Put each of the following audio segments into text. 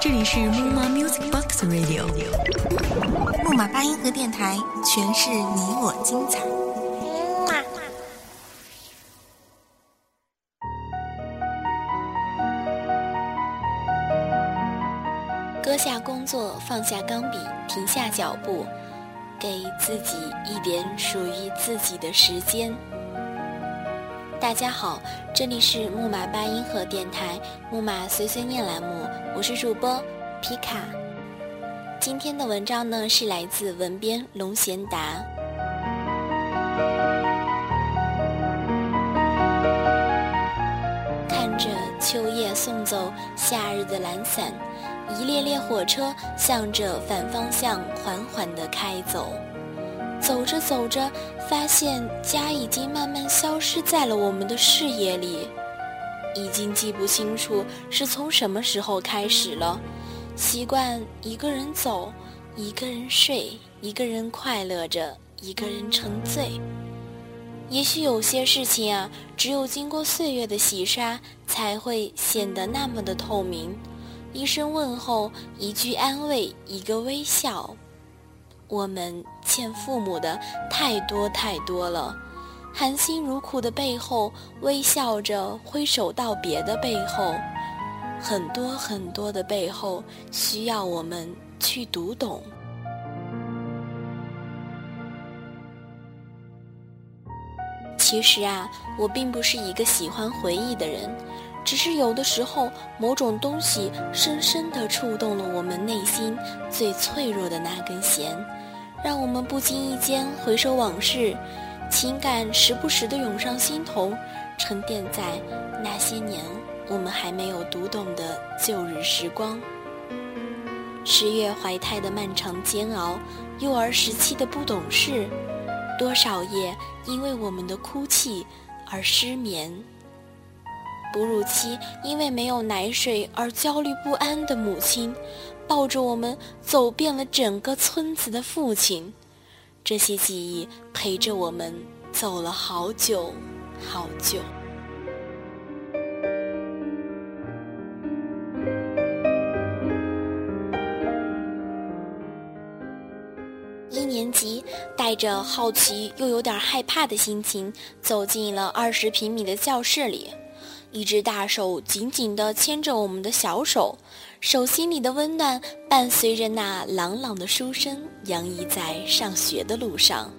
这里是木马 Music Box Radio，木马八音盒电台，诠释你我精彩。搁下工作，放下钢笔，停下脚步，给自己一点属于自己的时间。大家好，这里是木马八音盒电台木马碎碎念栏目，我是主播皮卡。今天的文章呢是来自文编龙贤达。看着秋叶送走夏日的懒散，一列列火车向着反方向缓缓地开走。走着走着，发现家已经慢慢消失在了我们的视野里，已经记不清楚是从什么时候开始了。习惯一个人走，一个人睡，一个人快乐着，一个人沉醉。也许有些事情啊，只有经过岁月的洗刷，才会显得那么的透明。一声问候，一句安慰，一个微笑。我们欠父母的太多太多了，含辛茹苦的背后，微笑着挥手道别的背后，很多很多的背后，需要我们去读懂。其实啊，我并不是一个喜欢回忆的人，只是有的时候，某种东西深深地触动了我们内心最脆弱的那根弦。让我们不经意间回首往事，情感时不时的涌上心头，沉淀在那些年我们还没有读懂的旧日时光。十月怀胎的漫长煎熬，幼儿时期的不懂事，多少夜因为我们的哭泣而失眠。哺乳期因为没有奶水而焦虑不安的母亲。抱着我们走遍了整个村子的父亲，这些记忆陪着我们走了好久，好久。一年级，带着好奇又有点害怕的心情，走进了二十平米的教室里。一只大手紧紧地牵着我们的小手，手心里的温暖伴随着那朗朗的书声，洋溢在上学的路上。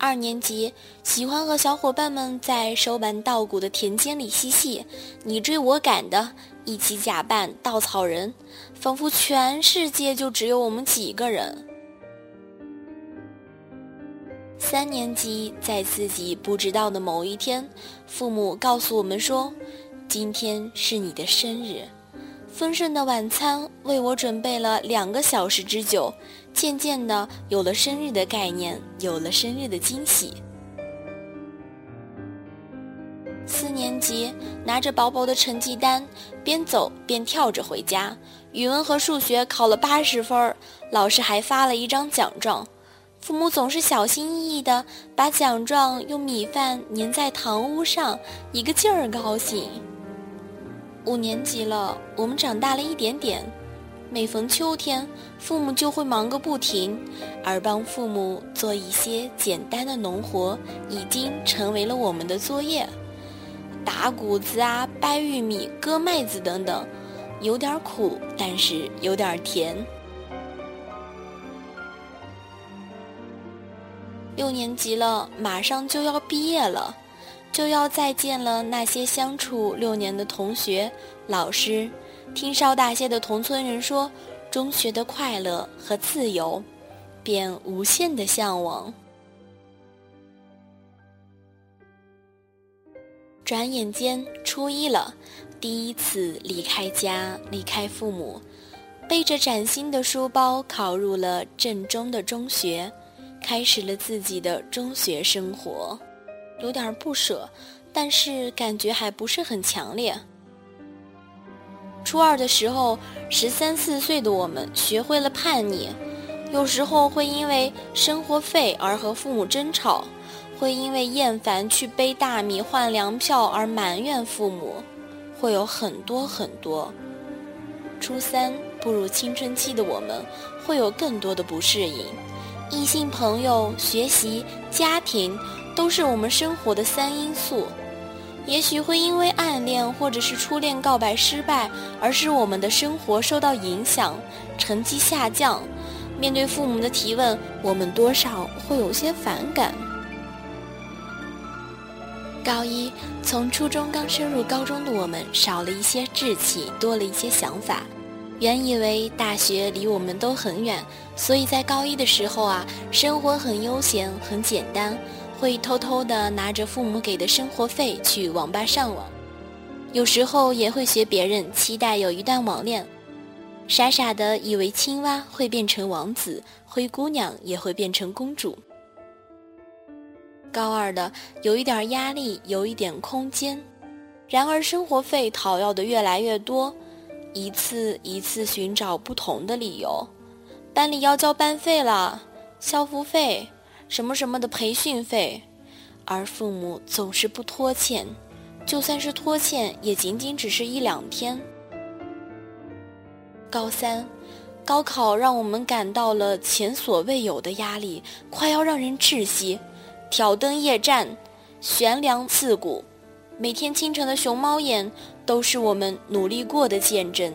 二年级喜欢和小伙伴们在收完稻谷的田间里嬉戏，你追我赶的，一起假扮稻草人，仿佛全世界就只有我们几个人。三年级，在自己不知道的某一天，父母告诉我们说：“今天是你的生日。”丰盛的晚餐为我准备了两个小时之久，渐渐的有了生日的概念，有了生日的惊喜。四年级，拿着薄薄的成绩单，边走边跳着回家。语文和数学考了八十分，老师还发了一张奖状。父母总是小心翼翼地把奖状用米饭粘在堂屋上，一个劲儿高兴。五年级了，我们长大了一点点。每逢秋天，父母就会忙个不停，而帮父母做一些简单的农活，已经成为了我们的作业。打谷子啊，掰玉米，割麦子等等，有点苦，但是有点甜。六年级了，马上就要毕业了，就要再见了那些相处六年的同学、老师。听稍大些的同村人说，中学的快乐和自由，便无限的向往。转眼间初一了，第一次离开家，离开父母，背着崭新的书包，考入了镇中的中学。开始了自己的中学生活，有点不舍，但是感觉还不是很强烈。初二的时候，十三四岁的我们学会了叛逆，有时候会因为生活费而和父母争吵，会因为厌烦去背大米换粮票而埋怨父母，会有很多很多。初三步入青春期的我们，会有更多的不适应。异性朋友、学习、家庭，都是我们生活的三因素。也许会因为暗恋或者是初恋告白失败，而使我们的生活受到影响，成绩下降。面对父母的提问，我们多少会有些反感。高一，从初中刚升入高中的我们，少了一些志气，多了一些想法。原以为大学离我们都很远，所以在高一的时候啊，生活很悠闲，很简单。会偷偷的拿着父母给的生活费去网吧上网，有时候也会学别人，期待有一段网恋，傻傻的以为青蛙会变成王子，灰姑娘也会变成公主。高二的有一点压力，有一点空间，然而生活费讨要的越来越多，一次一次寻找不同的理由，班里要交班费了，校服费。什么什么的培训费，而父母总是不拖欠，就算是拖欠，也仅仅只是一两天。高三，高考让我们感到了前所未有的压力，快要让人窒息。挑灯夜战，悬梁刺股，每天清晨的熊猫眼，都是我们努力过的见证。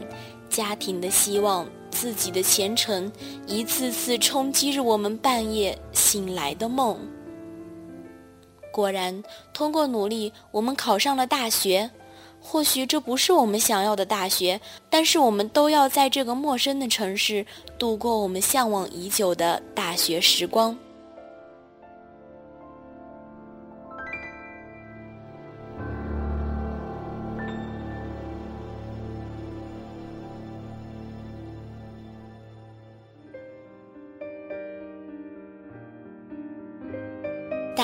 家庭的希望。自己的前程，一次次冲击着我们半夜醒来的梦。果然，通过努力，我们考上了大学。或许这不是我们想要的大学，但是我们都要在这个陌生的城市度过我们向往已久的大学时光。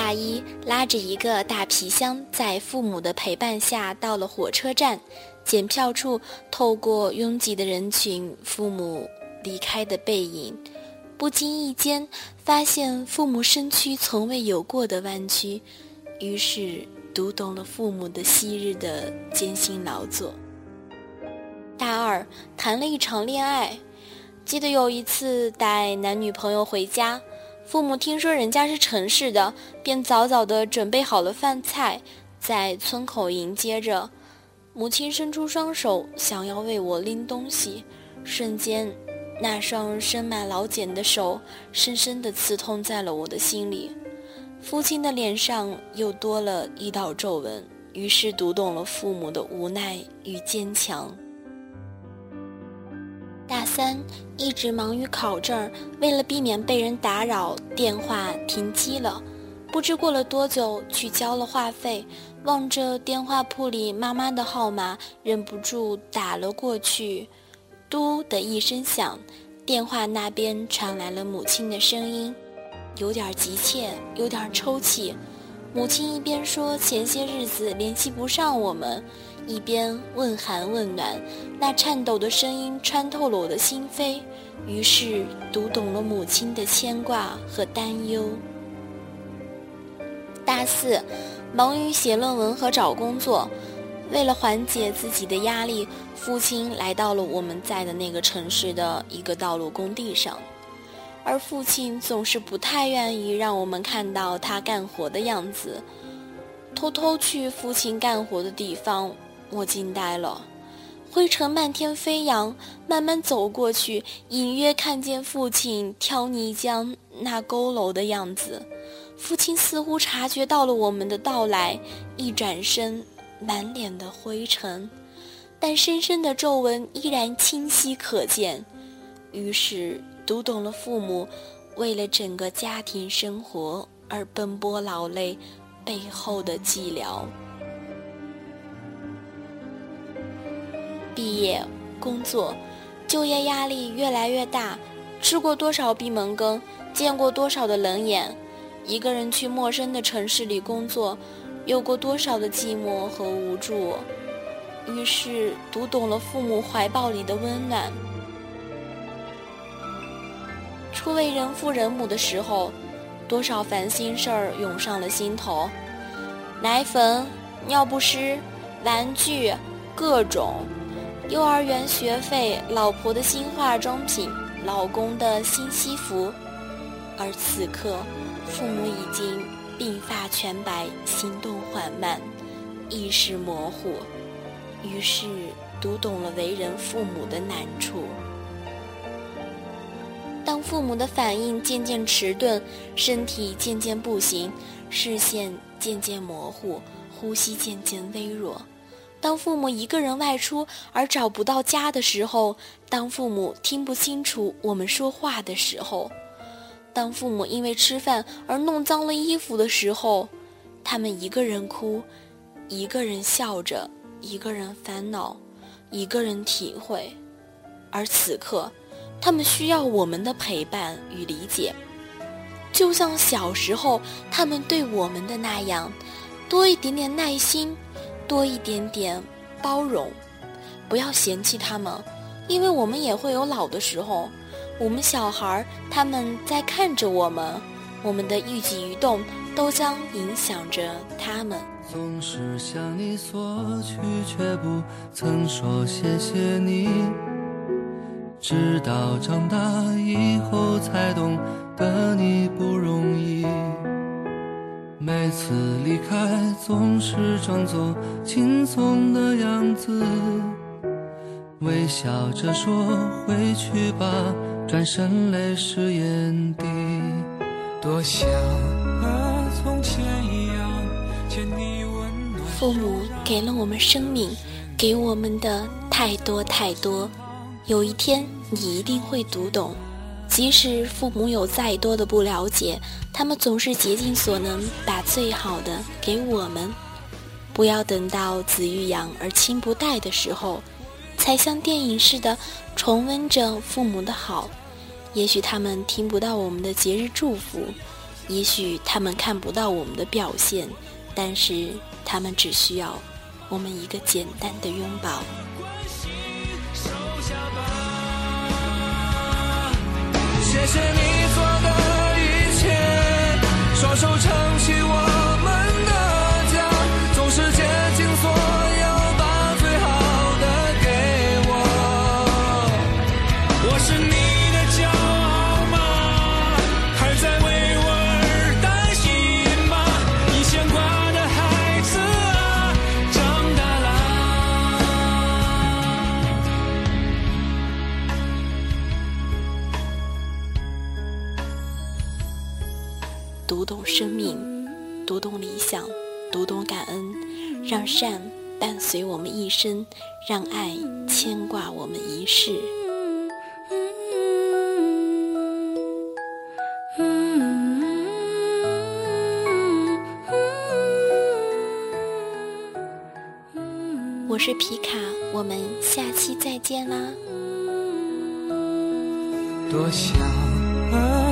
大一拉着一个大皮箱，在父母的陪伴下到了火车站。检票处，透过拥挤的人群，父母离开的背影，不经意间发现父母身躯从未有过的弯曲，于是读懂了父母的昔日的艰辛劳作。大二谈了一场恋爱，记得有一次带男女朋友回家。父母听说人家是城市的，便早早的准备好了饭菜，在村口迎接着。母亲伸出双手，想要为我拎东西，瞬间，那双生满老茧的手，深深地刺痛在了我的心里。父亲的脸上又多了一道皱纹，于是读懂了父母的无奈与坚强。三一直忙于考证，为了避免被人打扰，电话停机了。不知过了多久，去交了话费，望着电话簿里妈妈的号码，忍不住打了过去。嘟的一声响，电话那边传来了母亲的声音，有点急切，有点抽泣。母亲一边说前些日子联系不上我们。一边问寒问暖，那颤抖的声音穿透了我的心扉，于是读懂了母亲的牵挂和担忧。大四，忙于写论文和找工作，为了缓解自己的压力，父亲来到了我们在的那个城市的一个道路工地上，而父亲总是不太愿意让我们看到他干活的样子，偷偷去父亲干活的地方。我惊呆了，灰尘漫天飞扬，慢慢走过去，隐约看见父亲挑泥浆那佝偻的样子。父亲似乎察觉到了我们的到来，一转身，满脸的灰尘，但深深的皱纹依然清晰可见。于是读懂了父母为了整个家庭生活而奔波劳累背后的寂寥。毕业、工作、就业压力越来越大，吃过多少闭门羹，见过多少的冷眼，一个人去陌生的城市里工作，有过多少的寂寞和无助。于是读懂了父母怀抱里的温暖。初为人父人母的时候，多少烦心事儿涌上了心头，奶粉、尿不湿、玩具，各种，幼儿园学费、老婆的新化妆品、老公的新西服，而此刻，父母已经鬓发全白，行动缓慢，意识模糊，于是读懂了为人父母的难处。父母的反应渐渐迟钝，身体渐渐不行，视线渐渐模糊，呼吸渐渐微弱；当父母一个人外出而找不到家的时候，当父母听不清楚我们说话的时候，当父母因为吃饭而弄脏了衣服的时候，他们一个人哭，一个人笑着，一个人烦恼，一个人体会，而此刻。他们需要我们的陪伴与理解，就像小时候他们对我们的那样，多一点点耐心，多一点点包容，不要嫌弃他们，因为我们也会有老的时候。我们小孩他们在看着我们，我们的一举一动都将影响着他们。总是向你索取，却不曾说谢谢你。直到长大以后才懂得你不容易，每次离开总是装作轻松的样子，微笑着说回去吧，转身泪湿眼底。多想和从前一样牵你温暖。父母给了我们生命，给我们的太多太多。有一天，你一定会读懂。即使父母有再多的不了解，他们总是竭尽所能把最好的给我们。不要等到子欲养而亲不待的时候，才像电影似的重温着父母的好。也许他们听不到我们的节日祝福，也许他们看不到我们的表现，但是他们只需要我们一个简单的拥抱。谢谢你。懂生命，读懂理想，读懂感恩，让善伴随我们一生，让爱牵挂我们一世。我是皮卡，我们下期再见啦！多想